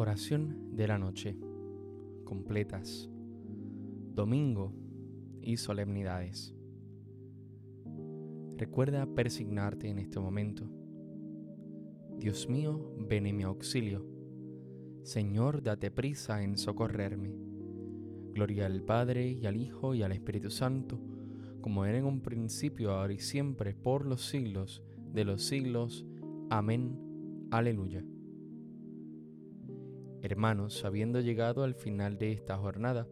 Oración de la noche. Completas. Domingo y solemnidades. Recuerda persignarte en este momento. Dios mío, ven en mi auxilio. Señor, date prisa en socorrerme. Gloria al Padre y al Hijo y al Espíritu Santo, como era en un principio, ahora y siempre, por los siglos de los siglos. Amén. Aleluya. Hermanos, habiendo llegado al final de esta jornada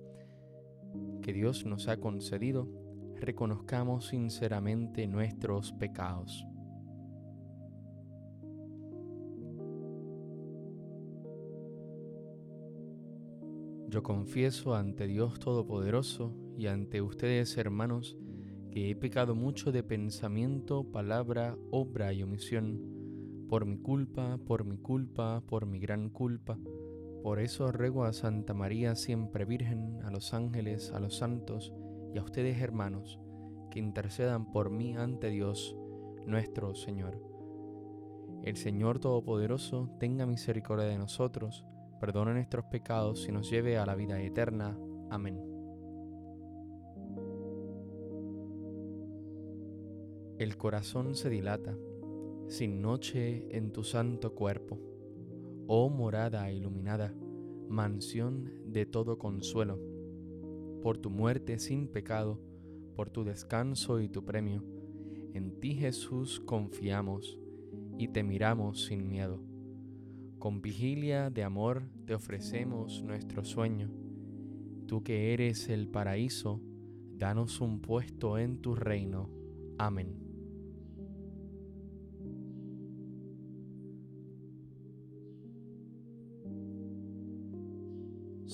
que Dios nos ha concedido, reconozcamos sinceramente nuestros pecados. Yo confieso ante Dios Todopoderoso y ante ustedes, hermanos, que he pecado mucho de pensamiento, palabra, obra y omisión, por mi culpa, por mi culpa, por mi gran culpa por eso ruego a Santa María siempre Virgen, a los ángeles, a los santos y a ustedes hermanos, que intercedan por mí ante Dios nuestro Señor. El Señor Todopoderoso tenga misericordia de nosotros, perdone nuestros pecados y nos lleve a la vida eterna. Amén. El corazón se dilata, sin noche en tu santo cuerpo oh morada iluminada, mansión de todo consuelo, por tu muerte sin pecado, por tu descanso y tu premio, en ti Jesús confiamos y te miramos sin miedo. Con vigilia de amor te ofrecemos nuestro sueño. Tú que eres el paraíso, danos un puesto en tu reino. Amén.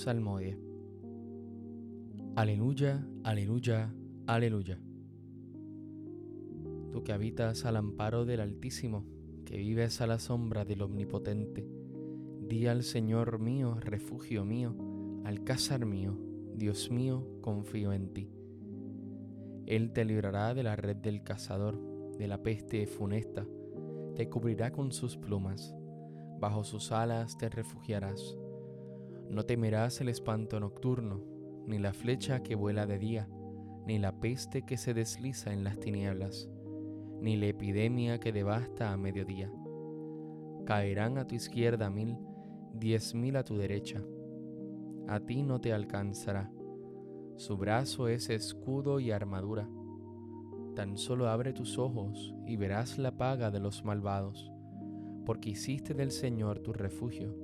Salmodia. Aleluya, aleluya, aleluya. Tú que habitas al amparo del Altísimo, que vives a la sombra del Omnipotente, di al Señor mío, refugio mío, alcázar mío, Dios mío, confío en ti. Él te librará de la red del cazador, de la peste funesta, te cubrirá con sus plumas, bajo sus alas te refugiarás no temerás el espanto nocturno, ni la flecha que vuela de día, ni la peste que se desliza en las tinieblas, ni la epidemia que devasta a mediodía. Caerán a tu izquierda mil, diez mil a tu derecha. A ti no te alcanzará. Su brazo es escudo y armadura. Tan solo abre tus ojos y verás la paga de los malvados, porque hiciste del Señor tu refugio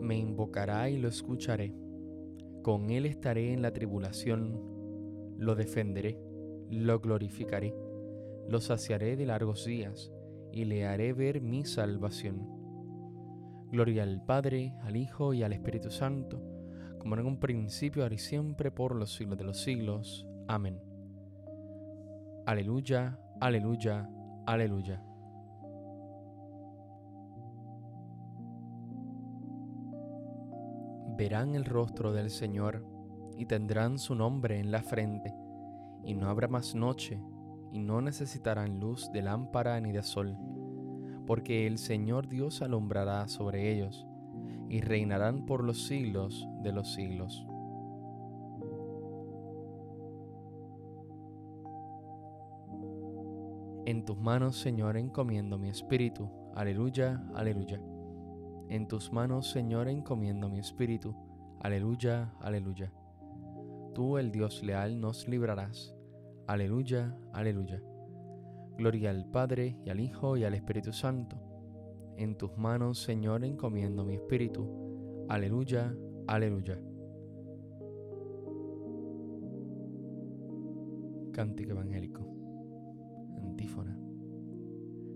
me invocará y lo escucharé. Con él estaré en la tribulación, lo defenderé, lo glorificaré, lo saciaré de largos días y le haré ver mi salvación. Gloria al Padre, al Hijo y al Espíritu Santo, como en un principio, ahora y siempre, por los siglos de los siglos. Amén. Aleluya, aleluya, aleluya. Verán el rostro del Señor y tendrán su nombre en la frente, y no habrá más noche, y no necesitarán luz de lámpara ni de sol, porque el Señor Dios alumbrará sobre ellos, y reinarán por los siglos de los siglos. En tus manos, Señor, encomiendo mi espíritu. Aleluya, aleluya. En tus manos, Señor, encomiendo mi espíritu. Aleluya, aleluya. Tú, el Dios leal, nos librarás. Aleluya, aleluya. Gloria al Padre y al Hijo y al Espíritu Santo. En tus manos, Señor, encomiendo mi espíritu. Aleluya, aleluya. Cántico evangélico. Antífona.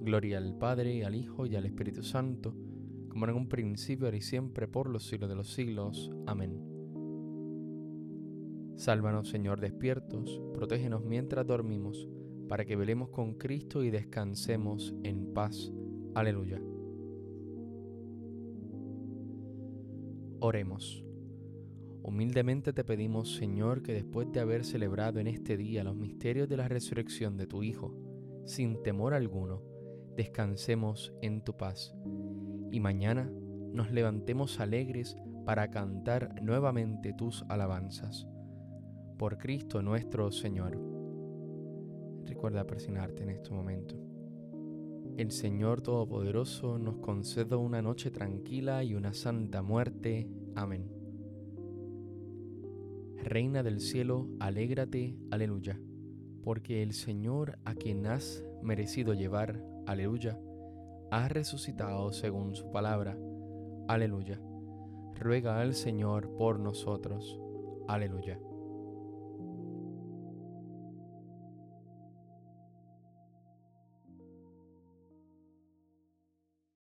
Gloria al Padre, al Hijo y al Espíritu Santo, como en un principio, ahora y siempre, por los siglos de los siglos. Amén. Sálvanos, Señor, despiertos, protégenos mientras dormimos, para que velemos con Cristo y descansemos en paz. Aleluya. Oremos. Humildemente te pedimos, Señor, que después de haber celebrado en este día los misterios de la resurrección de tu Hijo, sin temor alguno, descansemos en tu paz y mañana nos levantemos alegres para cantar nuevamente tus alabanzas. Por Cristo nuestro Señor. Recuerda presionarte en este momento. El Señor Todopoderoso nos conceda una noche tranquila y una santa muerte. Amén. Reina del cielo, alégrate, aleluya, porque el Señor a quien has merecido llevar aleluya, ha resucitado según su palabra, aleluya. Ruega al Señor por nosotros, aleluya.